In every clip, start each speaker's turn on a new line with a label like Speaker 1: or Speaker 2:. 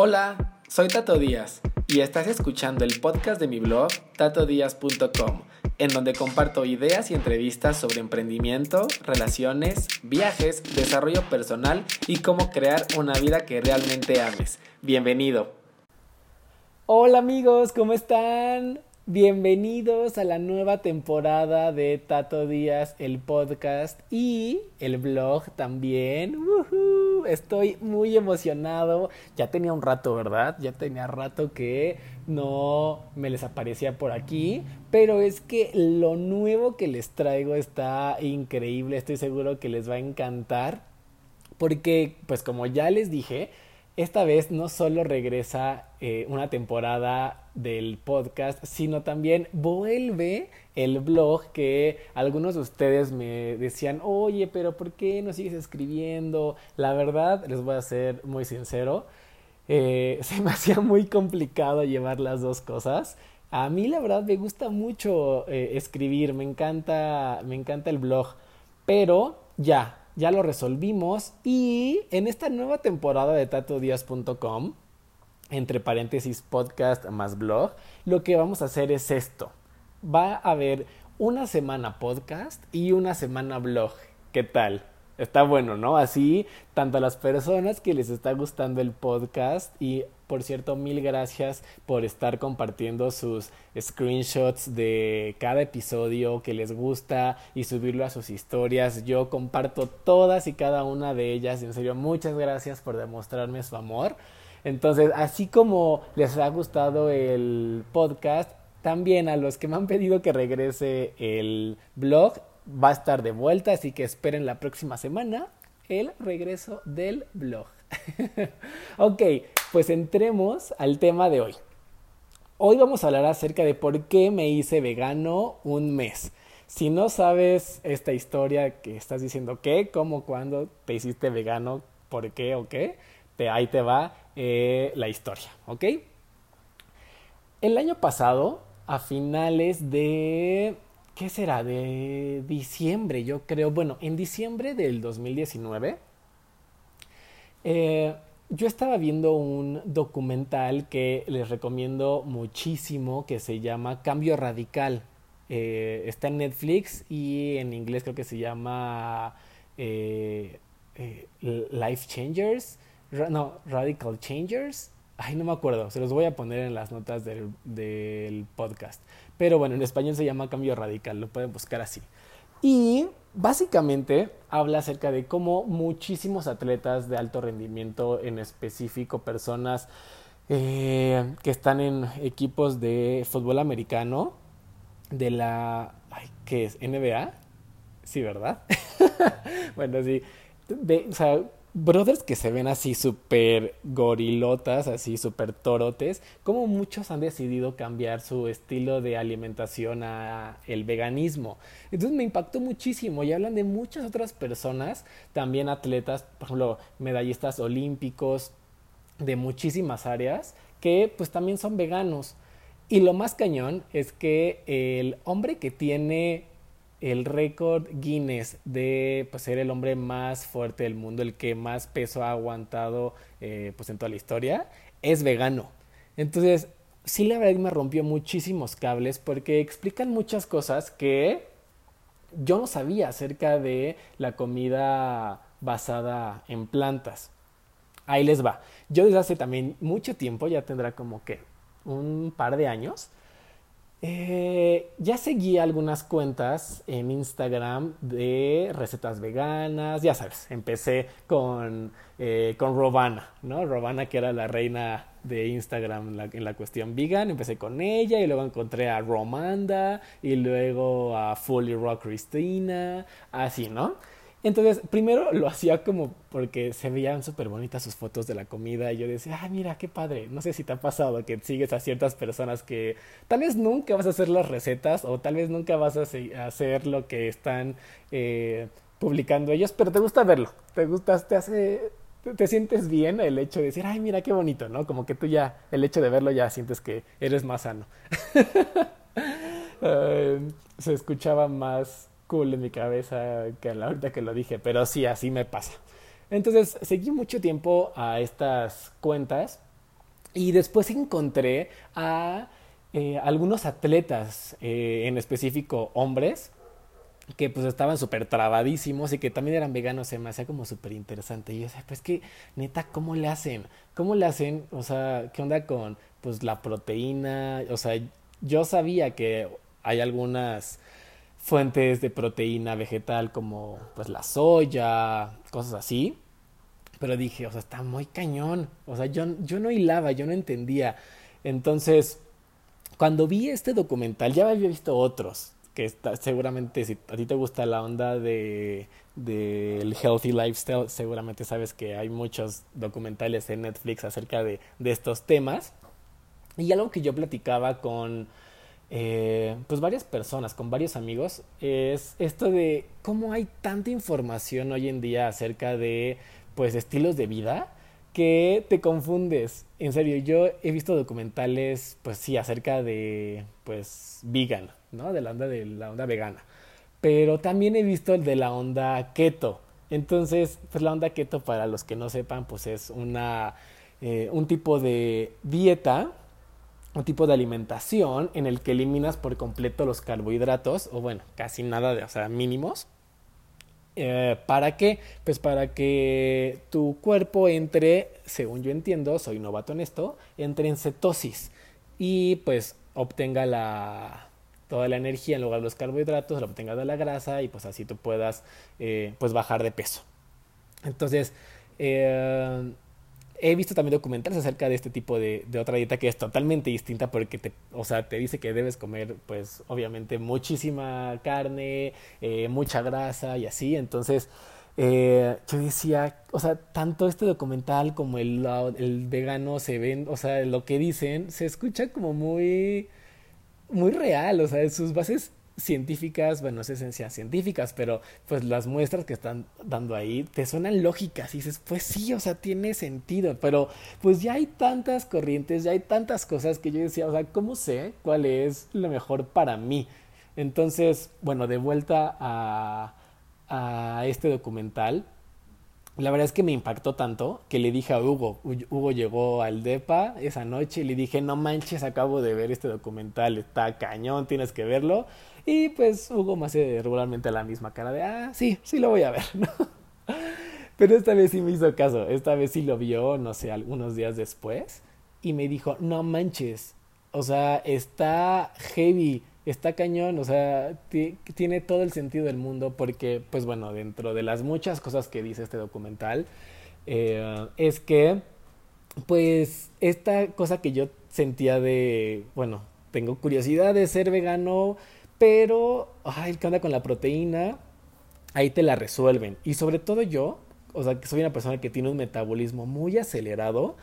Speaker 1: Hola, soy Tato Díaz y estás escuchando el podcast de mi blog tatodíaz.com, en donde comparto ideas y entrevistas sobre emprendimiento, relaciones, viajes, desarrollo personal y cómo crear una vida que realmente ames. Bienvenido. Hola amigos, ¿cómo están? Bienvenidos a la nueva temporada de Tato Díaz, el podcast y el blog también. Estoy muy emocionado. Ya tenía un rato, ¿verdad? Ya tenía rato que no me les aparecía por aquí. Pero es que lo nuevo que les traigo está increíble. Estoy seguro que les va a encantar. Porque, pues como ya les dije, esta vez no solo regresa eh, una temporada del podcast, sino también vuelve el blog que algunos de ustedes me decían, oye, pero ¿por qué no sigues escribiendo? La verdad, les voy a ser muy sincero, eh, se me hacía muy complicado llevar las dos cosas. A mí la verdad me gusta mucho eh, escribir, me encanta, me encanta el blog, pero ya, ya lo resolvimos y en esta nueva temporada de tatodias.com, entre paréntesis podcast más blog, lo que vamos a hacer es esto. Va a haber una semana podcast y una semana blog. ¿Qué tal? Está bueno, ¿no? Así, tanto a las personas que les está gustando el podcast y por cierto, mil gracias por estar compartiendo sus screenshots de cada episodio que les gusta y subirlo a sus historias. Yo comparto todas y cada una de ellas. En serio, muchas gracias por demostrarme su amor. Entonces, así como les ha gustado el podcast, también a los que me han pedido que regrese el blog, va a estar de vuelta, así que esperen la próxima semana el regreso del blog. ok, pues entremos al tema de hoy. Hoy vamos a hablar acerca de por qué me hice vegano un mes. Si no sabes esta historia que estás diciendo qué, cómo, cuándo te hiciste vegano, por qué o qué, te, ahí te va eh, la historia, ¿ok? El año pasado, a finales de, ¿qué será? De diciembre, yo creo, bueno, en diciembre del 2019, eh, yo estaba viendo un documental que les recomiendo muchísimo que se llama Cambio Radical. Eh, está en Netflix y en inglés creo que se llama eh, Life Changers. no, Radical Changers. Ay, no me acuerdo. Se los voy a poner en las notas del, del podcast. Pero bueno, en español se llama Cambio Radical. Lo pueden buscar así. Y básicamente habla acerca de cómo muchísimos atletas de alto rendimiento, en específico personas eh, que están en equipos de fútbol americano, de la... ¿Qué es? ¿NBA? Sí, ¿verdad? bueno, sí. o sea, brothers que se ven así súper gorilotas, así súper torotes, como muchos han decidido cambiar su estilo de alimentación a el veganismo. Entonces me impactó muchísimo y hablan de muchas otras personas, también atletas, por ejemplo, medallistas olímpicos de muchísimas áreas que pues también son veganos. Y lo más cañón es que el hombre que tiene el récord Guinness de pues, ser el hombre más fuerte del mundo, el que más peso ha aguantado eh, pues, en toda la historia, es vegano. Entonces, sí la verdad me rompió muchísimos cables porque explican muchas cosas que yo no sabía acerca de la comida basada en plantas. Ahí les va. Yo desde hace también mucho tiempo, ya tendrá como que un par de años, eh, ya seguí algunas cuentas en Instagram de recetas veganas, ya sabes, empecé con, eh, con Robana, ¿no? Robana que era la reina de Instagram en la, en la, cuestión vegan, empecé con ella y luego encontré a Romanda y luego a Fully Rock Christina, así, ¿no? Entonces, primero lo hacía como porque se veían súper bonitas sus fotos de la comida y yo decía, ah, mira, qué padre. No sé si te ha pasado que sigues a ciertas personas que tal vez nunca vas a hacer las recetas o tal vez nunca vas a hacer lo que están eh, publicando ellos, pero te gusta verlo, te gusta, te hace, te sientes bien el hecho de decir, ay, mira, qué bonito, ¿no? Como que tú ya, el hecho de verlo ya sientes que eres más sano. se escuchaba más cool en mi cabeza que la ahorita que lo dije, pero sí, así me pasa. Entonces, seguí mucho tiempo a estas cuentas Y después encontré a eh, algunos atletas, eh, en específico hombres, que pues estaban súper trabadísimos y que también eran veganos, se me hacía como súper interesante. Y yo decía, pues que, neta, ¿cómo le hacen? ¿Cómo le hacen? O sea, ¿qué onda con pues la proteína? O sea, yo sabía que hay algunas fuentes de proteína vegetal como pues la soya, cosas así. Pero dije, o sea, está muy cañón. O sea, yo, yo no hilaba, yo no entendía. Entonces, cuando vi este documental, ya había visto otros, que está, seguramente si a ti te gusta la onda de del healthy lifestyle, seguramente sabes que hay muchos documentales en Netflix acerca de, de estos temas. Y algo que yo platicaba con eh, pues varias personas, con varios amigos, es esto de cómo hay tanta información hoy en día acerca de pues estilos de vida que te confundes. En serio, yo he visto documentales, pues sí, acerca de, pues, vegan, ¿no? De la onda de la onda vegana. Pero también he visto el de la onda keto. Entonces, pues la onda keto, para los que no sepan, pues es una, eh, un tipo de dieta, un tipo de alimentación en el que eliminas por completo los carbohidratos, o bueno, casi nada de, o sea, mínimos eh, ¿Para qué? Pues para que tu cuerpo entre, según yo entiendo, soy novato en esto, entre en cetosis y pues obtenga la, toda la energía en lugar de los carbohidratos, la obtenga de la grasa y pues así tú puedas eh, pues bajar de peso. Entonces, eh, he visto también documentales acerca de este tipo de, otra dieta que es totalmente distinta porque te, o sea, te dice que debes comer, pues, obviamente muchísima carne, eh, mucha grasa y así. Entonces, eh, yo decía, o sea, tanto este documental como el, el vegano se ven, o sea, lo que dicen se escucha como muy, muy real, o sea, sus bases científicas, bueno, es esencias científicas, pero pues las muestras que están dando ahí te suenan lógicas y dices, pues sí, o sea, tiene sentido, pero pues ya hay tantas corrientes, ya hay tantas cosas que yo decía, o sea, ¿cómo sé cuál es lo mejor para mí? Entonces, bueno, de vuelta a, a este documental, la verdad es que me impactó tanto que le dije a Hugo, Hugo llegó al DEPA esa noche y le dije, no manches, acabo de ver este documental, está cañón, tienes que verlo. Y pues Hugo me hace regularmente la misma cara de, ah, sí, sí lo voy a ver. Pero esta vez sí me hizo caso, esta vez sí lo vio, no sé, algunos días después, y me dijo, no manches, o sea, está heavy, está cañón, o sea, tiene todo el sentido del mundo porque, pues bueno, dentro de las muchas cosas que dice este documental, eh, es que, pues, esta cosa que yo sentía de, bueno, tengo curiosidad de ser vegano, pero, ay, ¿qué onda con la proteína? Ahí te la resuelven. Y sobre todo yo, o sea, que soy una persona que tiene un metabolismo muy acelerado,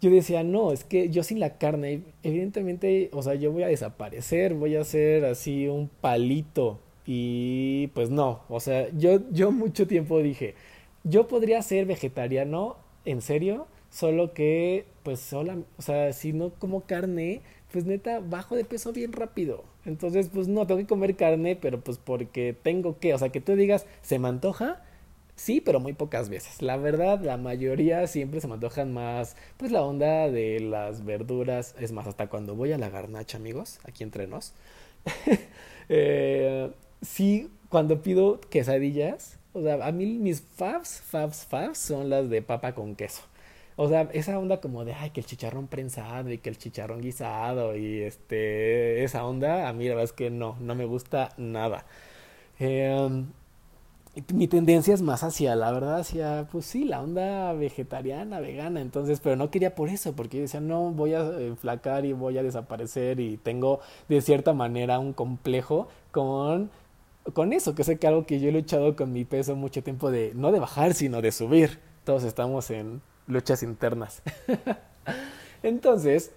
Speaker 1: yo decía, no, es que yo sin la carne, evidentemente, o sea, yo voy a desaparecer, voy a ser así un palito. Y pues no, o sea, yo, yo mucho tiempo dije, yo podría ser vegetariano, en serio, solo que, pues, sola, o sea, si no como carne, pues neta, bajo de peso bien rápido. Entonces, pues no, tengo que comer carne, pero pues porque tengo que, o sea, que tú digas, ¿se me antoja? Sí, pero muy pocas veces. La verdad, la mayoría siempre se me antojan más, pues la onda de las verduras. Es más, hasta cuando voy a la garnacha, amigos, aquí entre nos. eh, sí, cuando pido quesadillas, o sea, a mí mis faves, faves, faves son las de papa con queso. O sea, esa onda como de, ay, que el chicharrón prensado y que el chicharrón guisado y este, esa onda, a mí la verdad es que no, no me gusta nada. Eh, mi tendencia es más hacia, la verdad, hacia, pues sí, la onda vegetariana, vegana, entonces, pero no quería por eso, porque yo decía, no, voy a enflacar y voy a desaparecer y tengo de cierta manera un complejo con, con eso, que sé que algo que yo he luchado con mi peso mucho tiempo de, no de bajar, sino de subir. Todos estamos en, luchas internas. Entonces,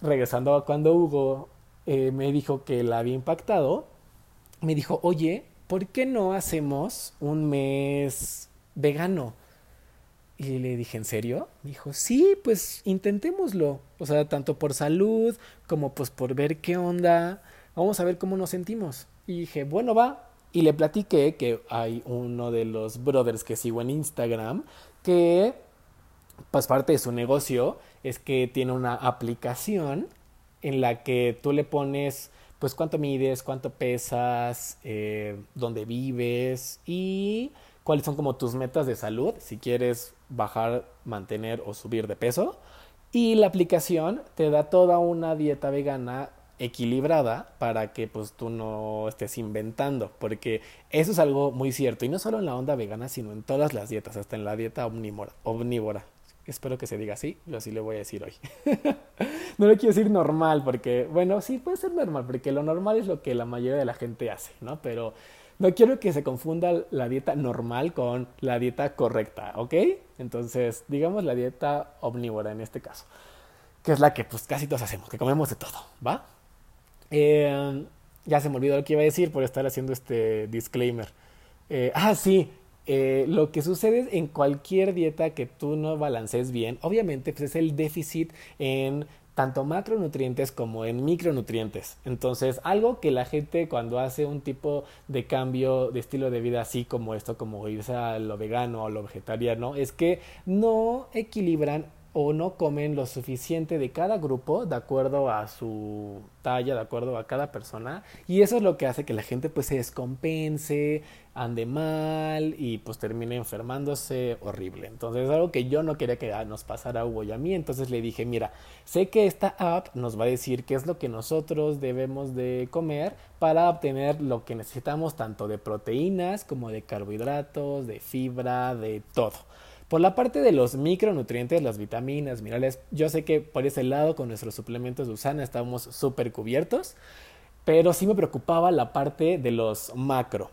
Speaker 1: regresando a cuando Hugo eh, me dijo que la había impactado, me dijo, oye, ¿por qué no hacemos un mes vegano? Y le dije, ¿en serio? Me dijo, sí, pues intentémoslo. O sea, tanto por salud como pues por ver qué onda. Vamos a ver cómo nos sentimos. Y dije, bueno, va. Y le platiqué que hay uno de los brothers que sigo en Instagram que pues parte de su negocio es que tiene una aplicación en la que tú le pones pues cuánto mides, cuánto pesas, eh, dónde vives y cuáles son como tus metas de salud, si quieres bajar, mantener o subir de peso. Y la aplicación te da toda una dieta vegana equilibrada para que pues tú no estés inventando, porque eso es algo muy cierto y no solo en la onda vegana, sino en todas las dietas, hasta en la dieta omnívora. omnívora. Espero que se diga así, yo así le voy a decir hoy. no le quiero decir normal, porque, bueno, sí puede ser normal, porque lo normal es lo que la mayoría de la gente hace, ¿no? Pero no quiero que se confunda la dieta normal con la dieta correcta, ¿ok? Entonces, digamos la dieta omnívora en este caso, que es la que pues casi todos hacemos, que comemos de todo, ¿va? Eh, ya se me olvidó lo que iba a decir por estar haciendo este disclaimer. Eh, ah, sí, eh, lo que sucede en cualquier dieta que tú no balancees bien, obviamente pues es el déficit en tanto macronutrientes como en micronutrientes. Entonces, algo que la gente cuando hace un tipo de cambio de estilo de vida así como esto, como irse a lo vegano o lo vegetariano, es que no equilibran o no comen lo suficiente de cada grupo de acuerdo a su talla, de acuerdo a cada persona y eso es lo que hace que la gente pues se descompense, ande mal y pues termine enfermándose horrible. Entonces es algo que yo no quería que nos pasara a Hugo y a mí, entonces le dije, mira, sé que esta app nos va a decir qué es lo que nosotros debemos de comer para obtener lo que necesitamos tanto de proteínas como de carbohidratos, de fibra, de todo. Por la parte de los micronutrientes, las vitaminas, minerales, yo sé que por ese lado con nuestros suplementos de Usana estamos súper cubiertos, pero sí me preocupaba la parte de los macro.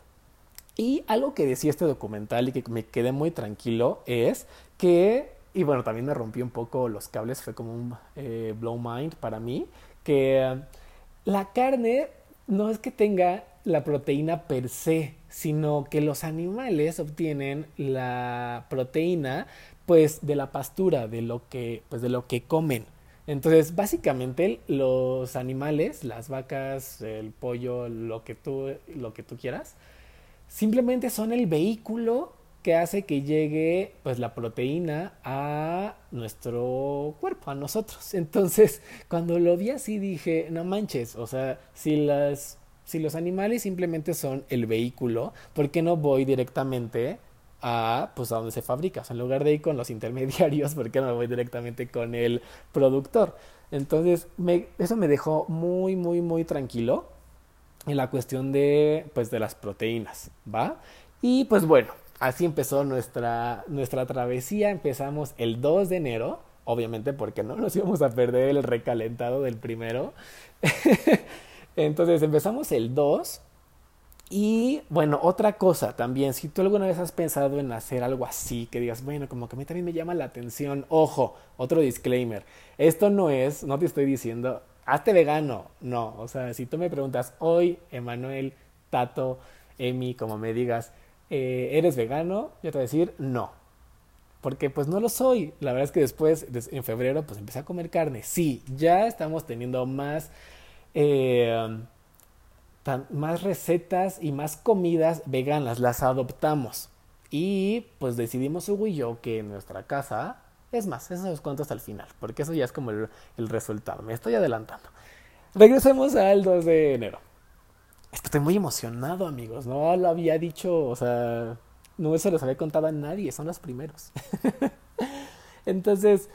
Speaker 1: Y algo que decía este documental y que me quedé muy tranquilo es que, y bueno, también me rompió un poco los cables, fue como un eh, blow mind para mí, que la carne no es que tenga la proteína per se, sino que los animales obtienen la proteína pues de la pastura, de lo que pues de lo que comen. Entonces, básicamente los animales, las vacas, el pollo, lo que tú lo que tú quieras, simplemente son el vehículo que hace que llegue pues la proteína a nuestro cuerpo, a nosotros. Entonces, cuando lo vi así dije, no manches, o sea, si las si los animales simplemente son el vehículo, ¿por qué no voy directamente a pues a donde se fabrica? En lugar de ir con los intermediarios, ¿por qué no voy directamente con el productor? Entonces, eso me dejó muy, muy, muy tranquilo en la cuestión de, pues, de las proteínas, ¿va? Y pues bueno, así empezó nuestra, nuestra travesía. Empezamos el 2 de enero, obviamente porque no nos íbamos a perder el recalentado del primero. Entonces empezamos el 2. Y bueno, otra cosa también, si tú alguna vez has pensado en hacer algo así, que digas, bueno, como que a mí también me llama la atención, ojo, otro disclaimer, esto no es, no te estoy diciendo, hazte vegano, no, o sea, si tú me preguntas hoy, Emanuel, Tato, Emi, como me digas, eh, ¿eres vegano? Yo te voy a decir, no, porque pues no lo soy, la verdad es que después, en febrero, pues empecé a comer carne, sí, ya estamos teniendo más eh, más recetas y más comidas veganas, las adoptamos. Y pues decidimos Hugo y yo que en nuestra casa, es más, eso os cuento hasta el final, porque eso ya es como el, resultado, me estoy adelantando. Regresemos al 2 de enero. Estoy muy emocionado, amigos, no lo había dicho, o sea, no se los había contado a nadie, son los primeros. Entonces,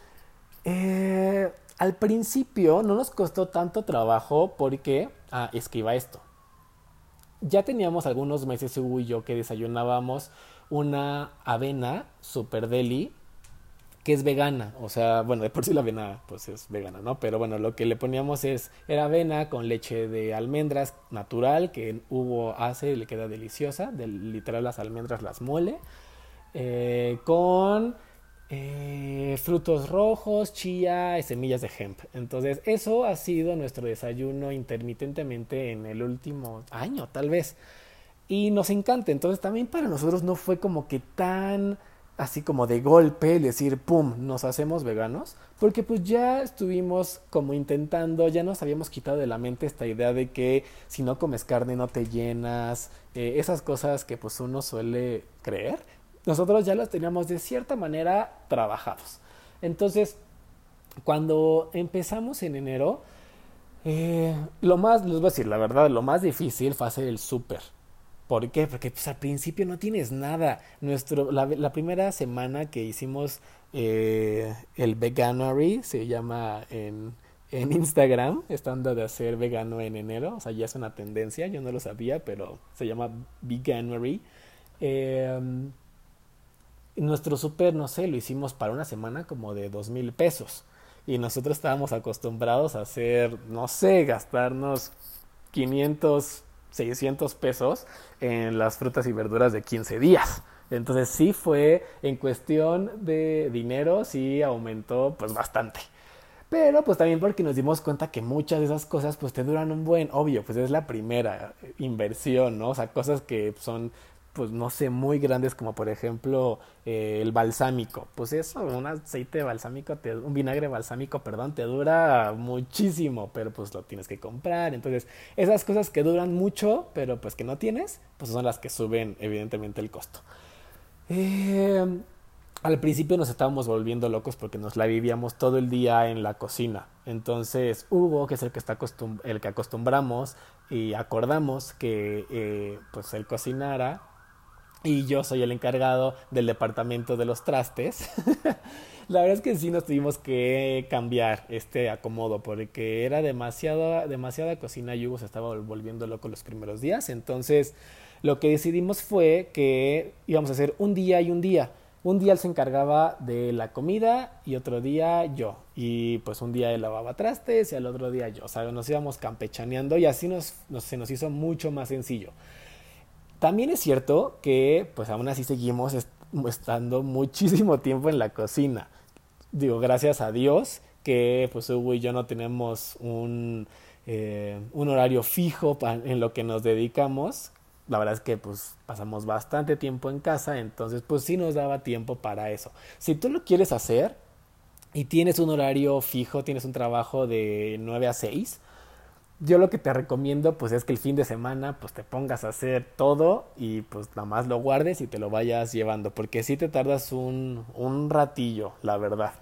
Speaker 1: eh, al principio no nos costó tanto trabajo porque, ah, es que iba esto. Ya teníamos algunos meses Hugo y yo que desayunábamos una avena super deli que es vegana, o sea, bueno, de por sí la avena pues es vegana, ¿no? Pero bueno, lo que le poníamos es, era avena con leche de almendras natural, que Hugo hace y le queda deliciosa, de, literal las almendras las muele, eh, con eh, frutos rojos, chía y semillas de hemp. Entonces, eso ha sido nuestro desayuno intermitentemente en el último año, tal vez. Y nos encanta. Entonces, también para nosotros no fue como que tan así como de golpe decir, ¡pum!, nos hacemos veganos, porque pues ya estuvimos como intentando, ya nos habíamos quitado de la mente esta idea de que si no comes carne no te llenas, eh, esas cosas que pues uno suele creer nosotros ya los teníamos de cierta manera trabajados. Entonces, cuando empezamos en enero, eh, lo más, les voy a decir la verdad, lo más difícil fue hacer el súper. ¿Por qué? Porque pues, al principio no tienes nada. Nuestro, la, primera semana que hicimos eh, el veganuary, se llama en, en Instagram, estando de hacer vegano en enero, o sea, ya es una tendencia, yo no lo sabía, pero se llama veganuary. Eh, nuestro súper, no sé, lo hicimos para una semana como de dos mil pesos. Y nosotros estábamos acostumbrados a hacer, no sé, gastarnos 500, 600 pesos en las frutas y verduras de 15 días. Entonces sí fue en cuestión de dinero, sí aumentó pues bastante. Pero pues también porque nos dimos cuenta que muchas de esas cosas pues te duran un buen, obvio, pues es la primera inversión, ¿no? O sea, cosas que son pues no sé, muy grandes como por ejemplo eh, el balsámico. Pues eso, un aceite balsámico, un vinagre balsámico, perdón, te dura muchísimo, pero pues lo tienes que comprar. Entonces, esas cosas que duran mucho, pero pues que no tienes, pues son las que suben evidentemente el costo. Eh, al principio nos estábamos volviendo locos porque nos la vivíamos todo el día en la cocina. Entonces Hugo, que es el que, está el que acostumbramos y acordamos que eh, pues él cocinara y yo soy el encargado del departamento de los trastes. la verdad es que sí nos tuvimos que cambiar este acomodo porque era demasiada, demasiada cocina y Hugo se estaba volviendo loco los primeros días. Entonces lo que decidimos fue que íbamos a hacer un día y un día. Un día él se encargaba de la comida y otro día yo. Y pues un día él lavaba trastes y al otro día yo. O sea, nos íbamos campechaneando y así nos, se nos hizo mucho más sencillo. También es cierto que pues aún así seguimos estando muchísimo tiempo en la cocina. Digo, gracias a Dios que pues Hugo y yo no tenemos un, eh, un horario fijo en lo que nos dedicamos. La verdad es que pues pasamos bastante tiempo en casa, entonces pues sí nos daba tiempo para eso. Si tú lo quieres hacer y tienes un horario fijo, tienes un trabajo de 9 a 6, yo lo que te recomiendo pues es que el fin de semana pues te pongas a hacer todo y pues nada más lo guardes y te lo vayas llevando porque si te tardas un, un ratillo la verdad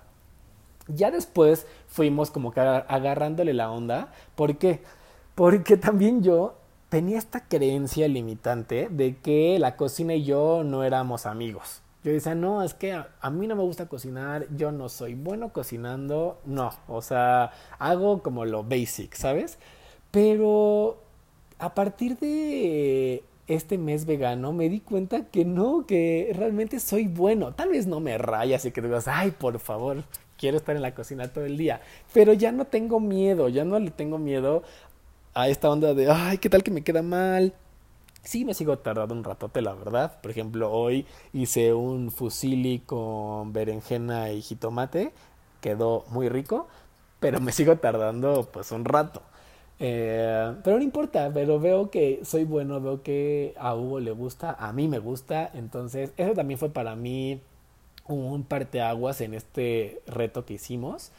Speaker 1: ya después fuimos como que agarrándole la onda ¿por qué? porque también yo tenía esta creencia limitante de que la cocina y yo no éramos amigos yo decía, no, es que a, a, mí no me gusta cocinar, yo no soy bueno cocinando, no, o sea, hago como lo basic, ¿sabes? Pero a partir de este mes vegano me di cuenta que no, que realmente soy bueno. Tal vez no me rayas y que digas, ay, por favor, quiero estar en la cocina todo el día. Pero ya no tengo miedo, ya no le tengo miedo a esta onda de, ay, ¿qué tal que me queda mal? Sí, me sigo tardando un ratote, la verdad. Por ejemplo, hoy hice un fusili con berenjena y jitomate. Quedó muy rico, pero me sigo tardando pues un rato. Eh, pero no importa, pero veo que soy bueno, veo que a Hugo le gusta, a mí me gusta, entonces eso también fue para mí un parteaguas en este reto que hicimos.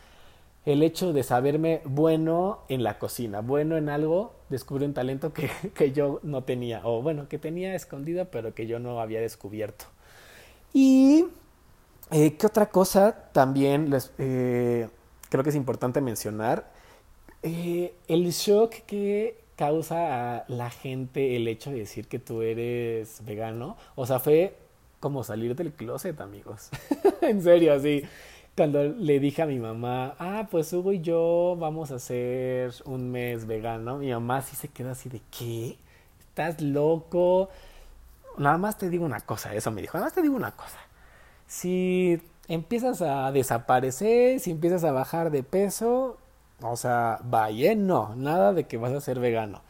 Speaker 1: El hecho de saberme bueno en la cocina, bueno en algo, descubrí un talento que, que yo no tenía, o bueno, que tenía escondido, pero que yo no había descubierto. Y, eh, ¿qué otra cosa también les, eh, creo que es importante mencionar? Eh, el shock que causa a la gente el hecho de decir que tú eres vegano, o sea, fue como salir del closet, amigos. en serio, así. Cuando le dije a mi mamá, ah, pues Hugo y yo vamos a hacer un mes vegano, mi mamá sí se quedó así de, ¿qué? ¿Estás loco? Nada más te digo una cosa, eso me dijo, nada más te digo una cosa. Si empiezas a desaparecer, si empiezas a bajar de peso, o sea, vaya, no, nada de que vas a ser vegano.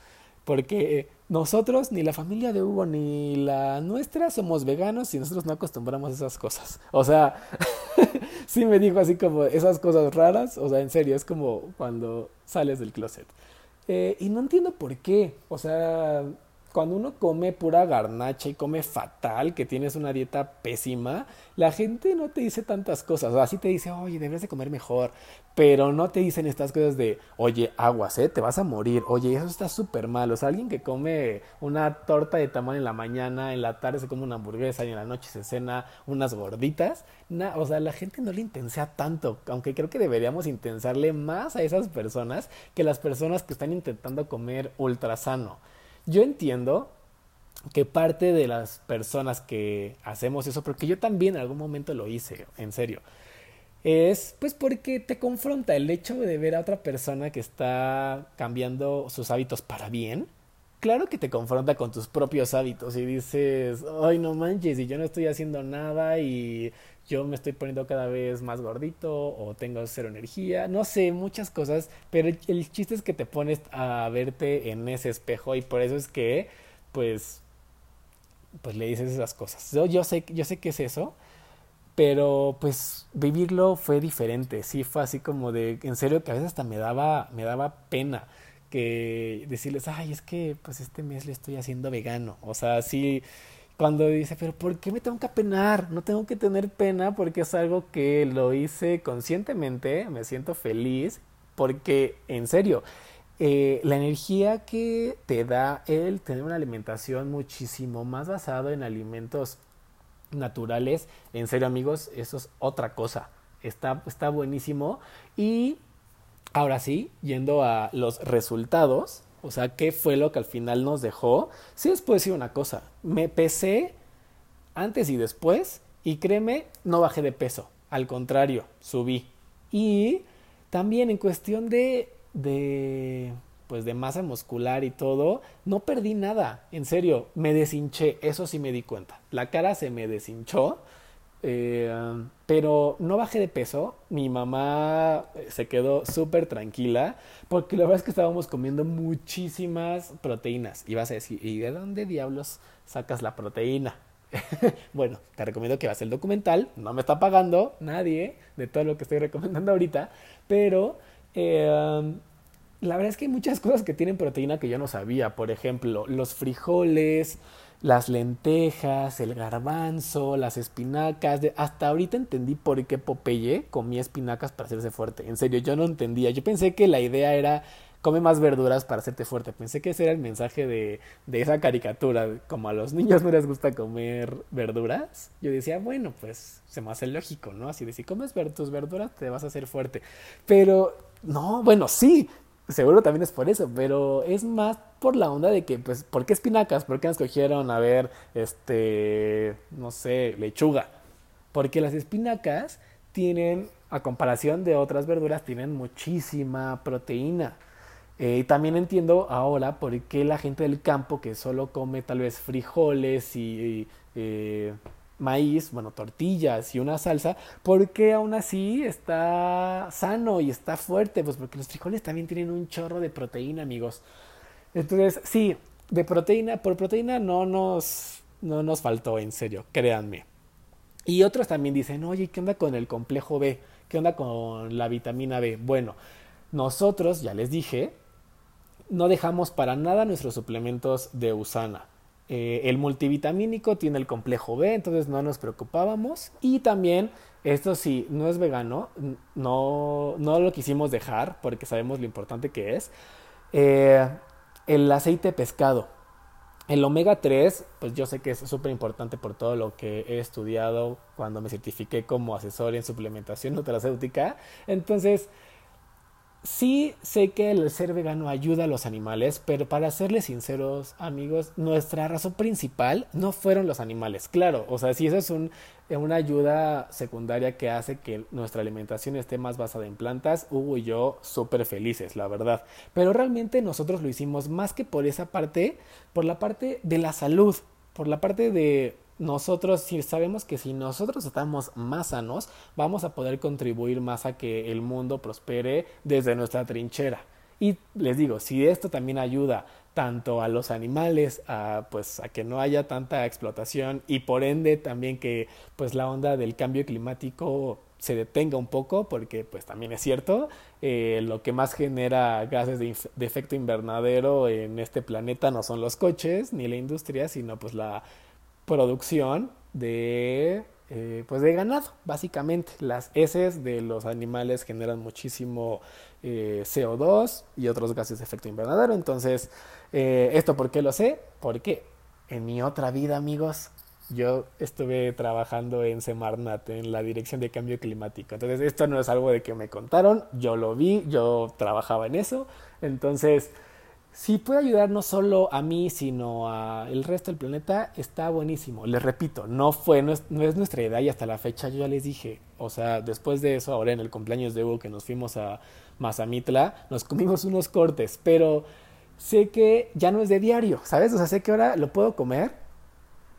Speaker 1: Porque nosotros, ni la familia de Hugo, ni la nuestra, somos veganos y nosotros no acostumbramos a esas cosas. O sea, sí me dijo así como esas cosas raras. O sea, en serio, es como cuando sales del closet. Eh, y no entiendo por qué. O sea, cuando uno come pura garnacha y come fatal, que tienes una dieta pésima, la gente no te dice tantas cosas. O sea, sí te dice, oye, debes de comer mejor. Pero no te dicen estas cosas de, oye, aguas, ¿eh? Te vas a morir. Oye, eso está súper mal. O sea, alguien que come una torta de tamal en la mañana, en la tarde se come una hamburguesa y en la noche se cena unas gorditas. o sea, la gente no le intensea tanto. Aunque creo que deberíamos intensarle más a esas personas que las personas que están intentando comer ultra sano. Yo entiendo que parte de las personas que hacemos eso, porque yo también en algún momento lo hice, en serio, es pues porque te confronta el hecho de ver a otra persona que está cambiando sus hábitos para bien. Claro que te confronta con tus propios hábitos y dices, ay no manches, y yo no estoy haciendo nada y yo me estoy poniendo cada vez más gordito o tengo cero energía, no sé, muchas cosas, pero el chiste es que te pones a verte en ese espejo y por eso es que, pues, pues le dices esas cosas. Yo, yo sé, yo sé que es eso, pero pues vivirlo fue diferente, sí fue así como de, en serio que a veces hasta me daba, me daba pena que decirles, ay, es que pues este mes le estoy haciendo vegano, o sea, sí cuando dice, pero ¿por qué me tengo que apenar? No tengo que tener pena porque es algo que lo hice conscientemente, me siento feliz, porque en serio, eh, la energía que te da el tener una alimentación muchísimo más basado en alimentos naturales, en serio amigos, eso es otra cosa, está, está buenísimo y ahora sí, yendo a los resultados, o sea, ¿qué fue lo que al final nos dejó? Sí les puedo decir una cosa, me pesé antes y después y créeme, no bajé de peso, al contrario, subí. Y también en cuestión de, de, pues de masa muscular y todo, no perdí nada, en serio, me deshinché, eso sí me di cuenta. La cara se me deshinchó eh, pero no bajé de peso, mi mamá eh, se quedó súper tranquila porque la verdad es que estábamos comiendo muchísimas proteínas. Y vas a decir, ¿y de dónde diablos sacas la proteína? bueno, te recomiendo que veas el documental, no me está pagando nadie de todo lo que estoy recomendando ahorita, pero eh, la verdad es que hay muchas cosas que tienen proteína que yo no sabía, por ejemplo, los frijoles, las lentejas, el garbanzo, las espinacas. hasta ahorita entendí por qué Popeye comía espinacas para hacerse fuerte. En serio, yo no entendía. Yo pensé que la idea era come más verduras para hacerte fuerte. Pensé que ese era el mensaje de, de esa caricatura. Como a los niños no les gusta comer verduras, yo decía, bueno, pues se me hace lógico, ¿no? Así de si comes tus verduras te vas a hacer fuerte. Pero no, bueno, sí, seguro también es por eso, pero es más por la onda de que, pues, ¿por qué espinacas? ¿Por qué nos escogieron a ver, este, no sé, lechuga? Porque las espinacas tienen, a comparación de otras verduras, tienen muchísima proteína. Eh, y también entiendo ahora por qué la gente del campo que solo come tal vez frijoles y, eh, maíz, bueno, tortillas y una salsa, porque aún así está sano y está fuerte? Pues porque los frijoles también tienen un chorro de proteína, amigos. Entonces, sí, de proteína, por proteína no nos, no nos faltó, en serio, créanme. Y otros también dicen, oye, ¿qué onda con el complejo B? ¿Qué onda con la vitamina B? Bueno, nosotros, ya les dije, no dejamos para nada nuestros suplementos de usana. Eh, el multivitamínico tiene el complejo B, entonces no nos preocupábamos. Y también, esto sí, no es vegano, no, no lo quisimos dejar porque sabemos lo importante que es. Eh, el aceite pescado. El omega 3, pues yo sé que es súper importante por todo lo que he estudiado cuando me certifiqué como asesor en suplementación nutracéutica. Entonces, Sí sé que el ser vegano ayuda a los animales, pero para serles sinceros, amigos, nuestra razón principal no fueron los animales. Claro, o sea, si eso es un, una ayuda secundaria que hace que nuestra alimentación esté más basada en plantas, Hugo y yo súper felices, la verdad. Pero realmente nosotros lo hicimos más que por esa parte, por la parte de la salud, por la parte de nosotros si sabemos que si nosotros estamos más sanos, vamos a poder contribuir más a que el mundo prospere desde nuestra trinchera. Y les digo, si esto también ayuda tanto a los animales, a, pues a que no haya tanta explotación y por ende también que pues la onda del cambio climático se detenga un poco, porque pues también es cierto, eh, lo que más genera gases de, de, efecto invernadero en este planeta no son los coches ni la industria, sino pues la producción de eh, pues de ganado, básicamente. Las heces de los animales generan muchísimo eh, CO2 y otros gases de efecto invernadero. Entonces, eh, ¿esto por qué lo sé? Porque en mi otra vida, amigos, yo estuve trabajando en Semarnat, en la Dirección de Cambio Climático. Entonces, esto no es algo de que me contaron, yo lo vi, yo trabajaba en eso. Entonces, si puede ayudar no solo a mí, sino al resto del planeta, está buenísimo. Les repito, no fue, no es, nuestra idea y hasta la fecha yo ya les dije, o sea, después de eso, ahora en el cumpleaños de Hugo que nos fuimos a Mazamitla, nos comimos unos cortes, pero sé que ya no es de diario, ¿sabes? O sea, sé que ahora lo puedo comer,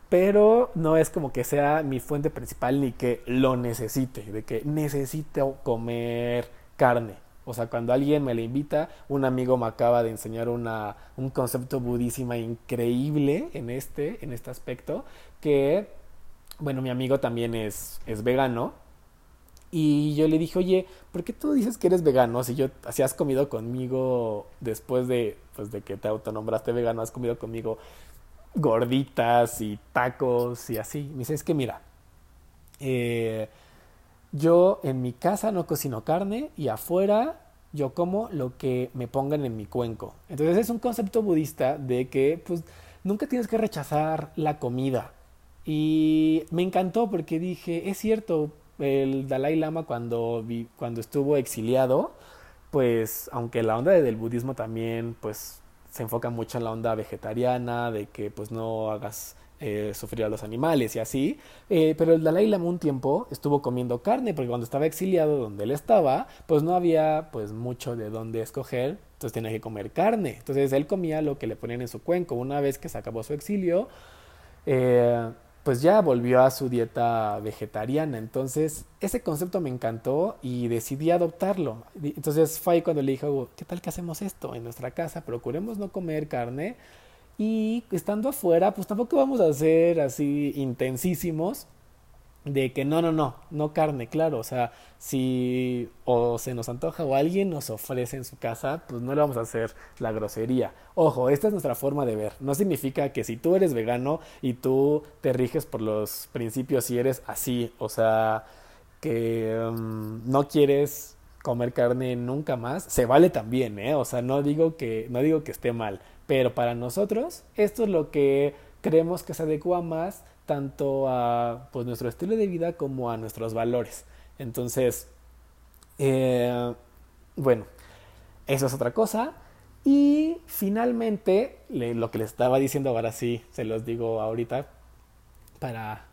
Speaker 1: pero no es como que sea mi fuente principal ni que lo necesite, de que necesito comer carne. O sea, cuando alguien me le invita, un amigo me acaba de enseñar una, un concepto budísima increíble en este, en este aspecto, que, bueno, mi amigo también es, es vegano. Y yo le dije, oye, ¿por qué tú dices que eres vegano? Si yo, si has comido conmigo después de, pues, de que te autonombraste vegano, has comido conmigo gorditas y tacos y así. Me dice, es que mira, eh, yo en mi casa no cocino carne y afuera yo como lo que me pongan en mi cuenco. Entonces es un concepto budista de que pues nunca tienes que rechazar la comida. Y me encantó porque dije, es cierto, el Dalai Lama cuando, cuando estuvo exiliado, pues aunque la onda del budismo también pues se enfoca mucho en la onda vegetariana, de que pues no hagas eh, sufrir a los animales y así. Eh, pero el Dalai Lama un tiempo estuvo comiendo carne porque cuando estaba exiliado donde él estaba, pues no había pues mucho de dónde escoger, entonces tenía que comer carne. Entonces él comía lo que le ponían en su cuenco. Una vez que se acabó su exilio, eh, pues ya volvió a su dieta vegetariana. Entonces, ese concepto me encantó y decidí adoptarlo. Entonces fue ahí cuando le dije, ¿qué tal que hacemos esto en nuestra casa? Procuremos no comer carne y estando afuera, pues tampoco vamos a ser así intensísimos de que no, no, no, no carne, claro, o sea, si o se nos antoja o alguien nos ofrece en su casa, pues no le vamos a hacer la grosería. Ojo, esta es nuestra forma de ver. No significa que si tú eres vegano y tú te riges por los principios y eres así, o sea, que um, no quieres comer carne nunca más, se vale también, ¿eh? O sea, no digo que no digo que esté mal, pero para nosotros, esto es lo que creemos que se adecua más tanto a pues, nuestro estilo de vida como a nuestros valores. Entonces, eh, bueno, eso es otra cosa. Y finalmente, lo que les estaba diciendo ahora sí, se los digo ahorita para,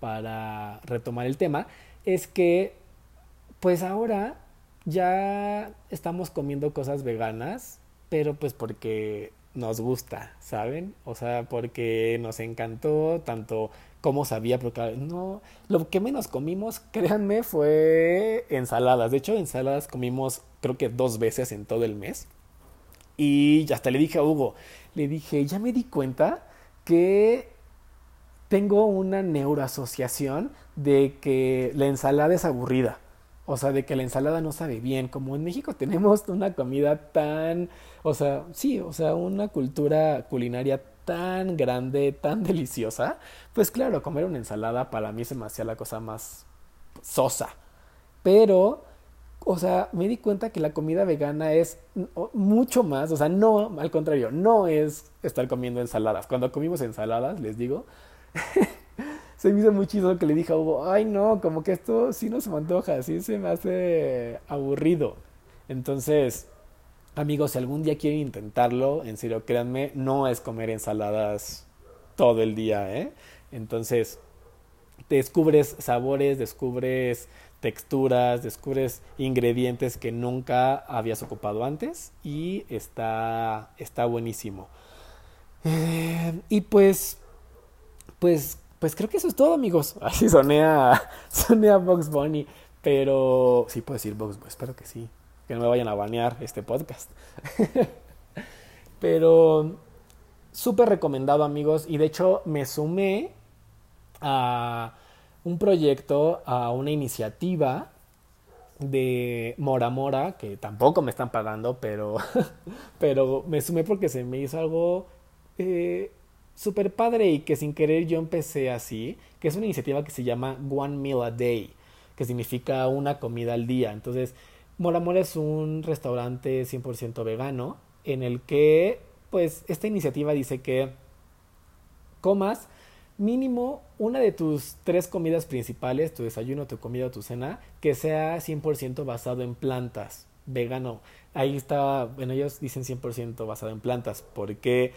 Speaker 1: para retomar el tema, es que pues ahora ya estamos comiendo cosas veganas, pero pues porque nos gusta, ¿saben? O sea, porque nos encantó tanto como sabía, porque no, lo que menos comimos, créanme, fue ensaladas. De hecho, ensaladas comimos creo que dos veces en todo el mes. Y hasta le dije a Hugo, le dije, ya me di cuenta que tengo una neuroasociación de que la ensalada es aburrida. O sea, de que la ensalada no sabe bien. Como en México tenemos una comida tan, o sea, sí, o sea, una cultura culinaria tan grande, tan deliciosa, pues claro, comer una ensalada para mí se me hacía la cosa más sosa. Pero, o sea, me di cuenta que la comida vegana es mucho más, o sea, no, al contrario, no es estar comiendo ensaladas. Cuando comimos ensaladas, les digo, se me hizo muy chido que le dije a Hugo, ay no, como que esto sí no se me antoja, sí se me hace aburrido. Entonces, amigos, si algún día quieren intentarlo, en serio, créanme, no es comer ensaladas todo el día, ¿eh? Entonces, descubres sabores, descubres texturas, descubres ingredientes que nunca habías ocupado antes y está, está buenísimo. Eh, y pues, pues pues creo que eso es todo, amigos. Así soné a, soné a Box Bunny. Pero sí puedo decir Box Bunny, espero que sí. Que no me vayan a banear este podcast. pero súper recomendado, amigos. Y de hecho me sumé a un proyecto, a una iniciativa de Mora Mora, que tampoco me están pagando, pero, pero me sumé porque se me hizo algo eh, súper padre y que sin querer yo empecé así, que es una iniciativa que se llama One Meal a Day, que significa una comida al día. Entonces, Mora Mora es un restaurante 100% vegano en el que, pues, esta iniciativa dice que comas mínimo una de tus tres comidas principales, tu desayuno, tu comida o tu cena, que sea 100% basado en plantas, vegano. Ahí está, bueno, ellos dicen 100% basado en plantas, porque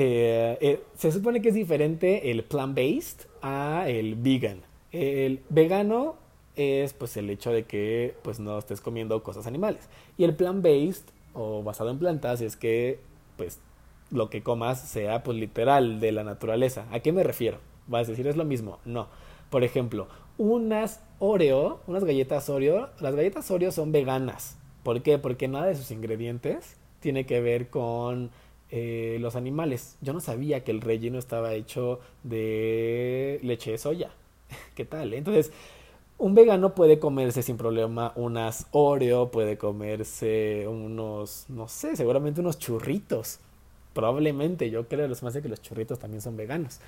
Speaker 1: eh, eh, se supone que es diferente el plant-based a el vegan. El vegano es pues el hecho de que pues no estés comiendo cosas animales. Y el plant-based o basado en plantas es que pues lo que comas sea pues literal de la naturaleza. ¿A qué me refiero? Vas a decir, es lo mismo. No. Por ejemplo, unas Oreo, unas galletas Oreo, las galletas Oreo son veganas. ¿Por qué? Porque nada de sus ingredientes tiene que ver con eh, los animales. Yo no sabía que el relleno estaba hecho de leche de soya. ¿Qué tal? Entonces, un vegano puede comerse sin problema unas Oreo, puede comerse unos, no sé, seguramente unos churritos Probablemente, yo creo los más de que los churritos también son veganos.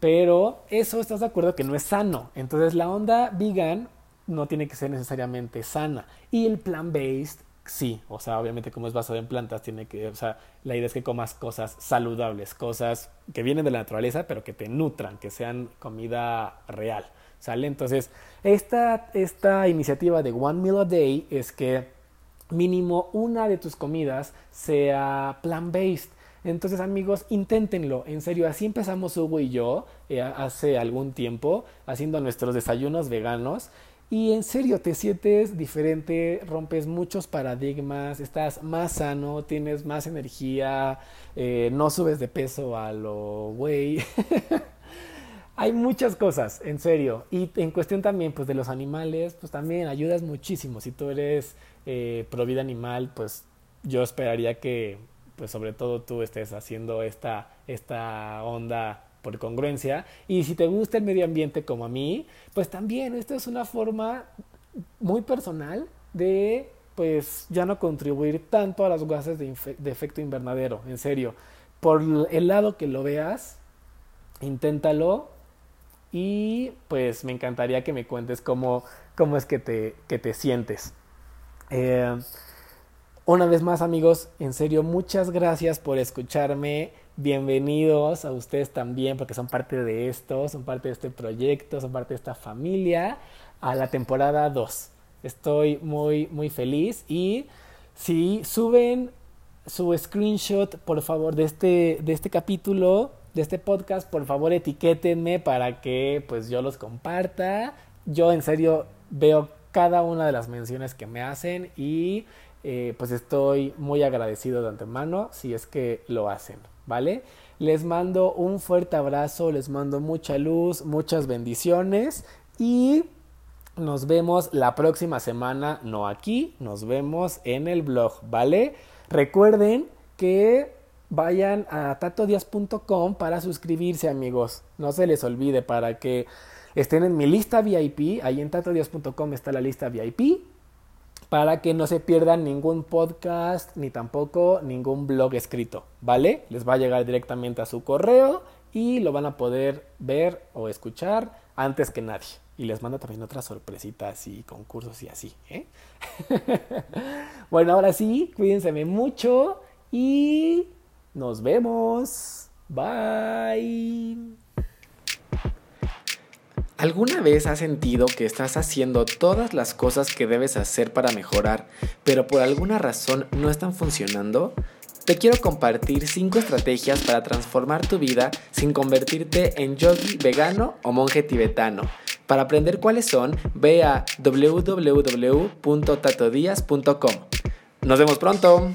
Speaker 1: Pero eso estás de acuerdo que no es sano. Entonces la onda vegan no tiene que ser necesariamente sana. Y el plant-based sí, o sea, obviamente como es basado en plantas, tiene que, o sea, la idea es que comas cosas saludables, cosas que vienen de la naturaleza, pero que te nutran, que sean comida real, ¿sale? Entonces, esta, esta iniciativa de One Meal a Day es que mínimo una de tus comidas sea plant-based. Entonces amigos, inténtenlo, en serio, así empezamos Hugo y yo eh, hace algún tiempo haciendo nuestros desayunos veganos. Y en serio, te sientes diferente, rompes muchos paradigmas, estás más sano, tienes más energía, eh, no subes de peso a lo güey. Hay muchas cosas, en serio. Y en cuestión también, pues de los animales, pues también ayudas muchísimo. Si tú eres eh, pro vida animal, pues yo esperaría que pues sobre todo tú estés haciendo esta, esta onda por congruencia. Y si te gusta el medio ambiente como a mí, pues también esto es una forma muy personal de pues ya no contribuir tanto a las gases de, de efecto invernadero, en serio. Por el lado que lo veas, inténtalo y pues me encantaría que me cuentes cómo, cómo es que te, que te sientes. Eh, una vez más amigos, en serio, muchas gracias por escucharme. Bienvenidos a ustedes también porque son parte de esto, son parte de este proyecto, son parte de esta familia a la temporada 2. Estoy muy, muy feliz y si suben su screenshot, por favor, de este, de este capítulo, de este podcast, por favor etiquétenme para que pues yo los comparta. Yo en serio veo cada una de las menciones que me hacen y eh, pues estoy muy agradecido de antemano si es que lo hacen, ¿vale? Les mando un fuerte abrazo, les mando mucha luz, muchas bendiciones y nos vemos la próxima semana, no aquí, nos vemos en el blog, ¿vale? Recuerden que vayan a tatodias.com para suscribirse amigos, no se les olvide para que estén en mi lista VIP, ahí en tatodias.com está la lista VIP para que no se pierdan ningún podcast ni tampoco ningún blog escrito, ¿vale? Les va a llegar directamente a su correo y lo van a poder ver o escuchar antes que nadie. Y les mando también otras sorpresitas y concursos y así, ¿eh? bueno, ahora sí, cuídense mucho y nos vemos. Bye. ¿Alguna vez has sentido que estás haciendo todas las cosas que debes hacer para mejorar, pero por alguna razón no están funcionando? Te quiero compartir 5 estrategias para transformar tu vida sin convertirte en yogi vegano o monje tibetano. Para aprender cuáles son, ve a www.tatodias.com. Nos vemos pronto.